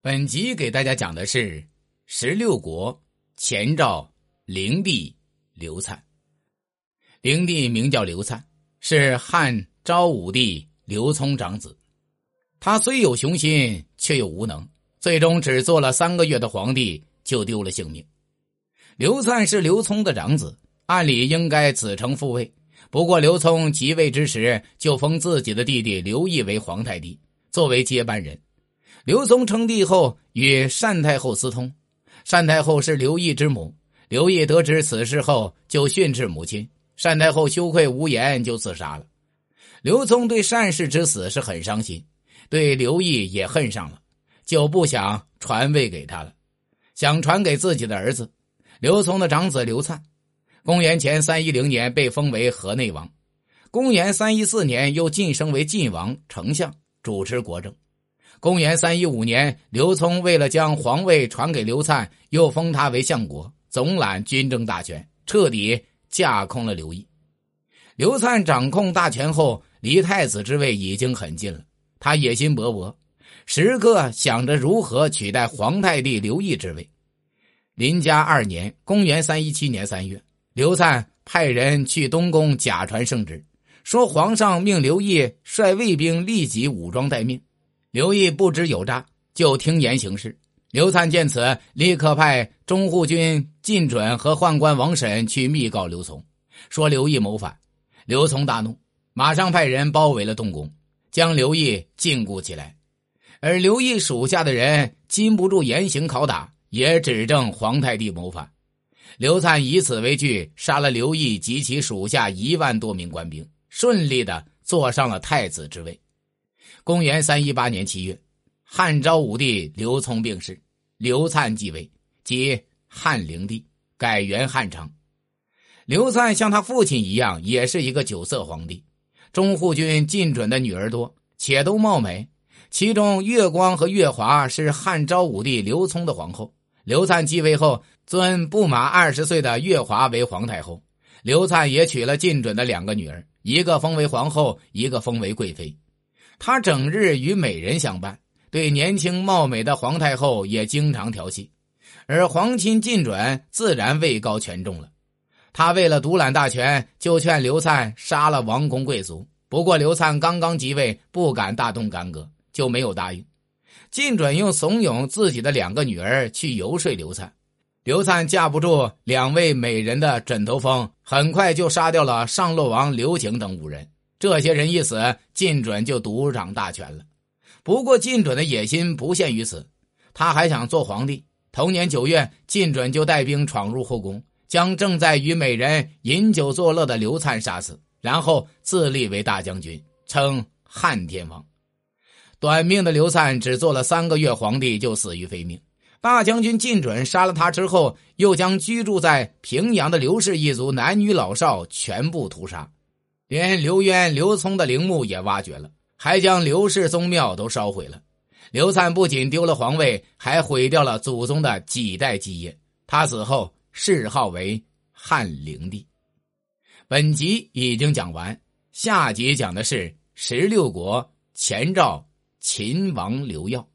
本集给大家讲的是十六国前赵灵帝刘粲。灵帝名叫刘粲，是汉昭武帝刘聪长子。他虽有雄心，却又无能，最终只做了三个月的皇帝，就丢了性命。刘灿是刘聪的长子，按理应该子承父位。不过刘聪即位之时，就封自己的弟弟刘毅为皇太帝，作为接班人。刘聪称帝后，与单太后私通。单太后是刘毅之母。刘毅得知此事后，就训斥母亲。单太后羞愧无言，就自杀了。刘聪对单氏之死是很伤心，对刘毅也恨上了，就不想传位给他了，想传给自己的儿子刘聪的长子刘粲。公元前三一零年被封为河内王，公元三一四年又晋升为晋王、丞相，主持国政。公元三一五年，刘聪为了将皇位传给刘粲，又封他为相国，总揽军政大权，彻底架空了刘毅。刘粲掌控大权后，离太子之位已经很近了。他野心勃勃，时刻想着如何取代皇太帝刘毅之位。林嘉二年（公元三一七年三月），刘粲派人去东宫假传圣旨，说皇上命刘毅率卫兵立即武装待命。刘毅不知有诈，就听言行事。刘灿见此，立刻派中护军靳准和宦官王审去密告刘琮，说刘毅谋反。刘琮大怒，马上派人包围了东宫，将刘毅禁锢起来。而刘毅属下的人禁不住严刑拷打，也指证皇太帝谋反。刘灿以此为据，杀了刘毅及其属下一万多名官兵，顺利的坐上了太子之位。公元三一八年七月，汉昭武帝刘聪病逝，刘粲继位，即汉灵帝，改元汉朝。刘粲像他父亲一样，也是一个酒色皇帝。中护军靳准的女儿多，且都貌美，其中月光和月华是汉昭武帝刘聪的皇后。刘粲继位后，尊不满二十岁的月华为皇太后。刘粲也娶了靳准的两个女儿，一个封为皇后，一个封为贵妃。他整日与美人相伴，对年轻貌美的皇太后也经常调戏，而皇亲靳准自然位高权重了。他为了独揽大权，就劝刘灿杀了王公贵族。不过刘灿刚刚即位，不敢大动干戈，就没有答应。靳准又怂恿自己的两个女儿去游说刘灿，刘灿架不住两位美人的枕头风，很快就杀掉了上洛王刘景等五人。这些人一死，靳准就独掌大权了。不过，靳准的野心不限于此，他还想做皇帝。同年九月，靳准就带兵闯入后宫，将正在与美人饮酒作乐的刘灿杀死，然后自立为大将军，称汉天王。短命的刘灿只做了三个月皇帝，就死于非命。大将军靳准杀了他之后，又将居住在平阳的刘氏一族男女老少全部屠杀。连刘渊、刘聪的陵墓也挖掘了，还将刘氏宗庙都烧毁了。刘灿不仅丢了皇位，还毁掉了祖宗的几代基业。他死后谥号为汉灵帝。本集已经讲完，下集讲的是十六国前赵秦王刘耀。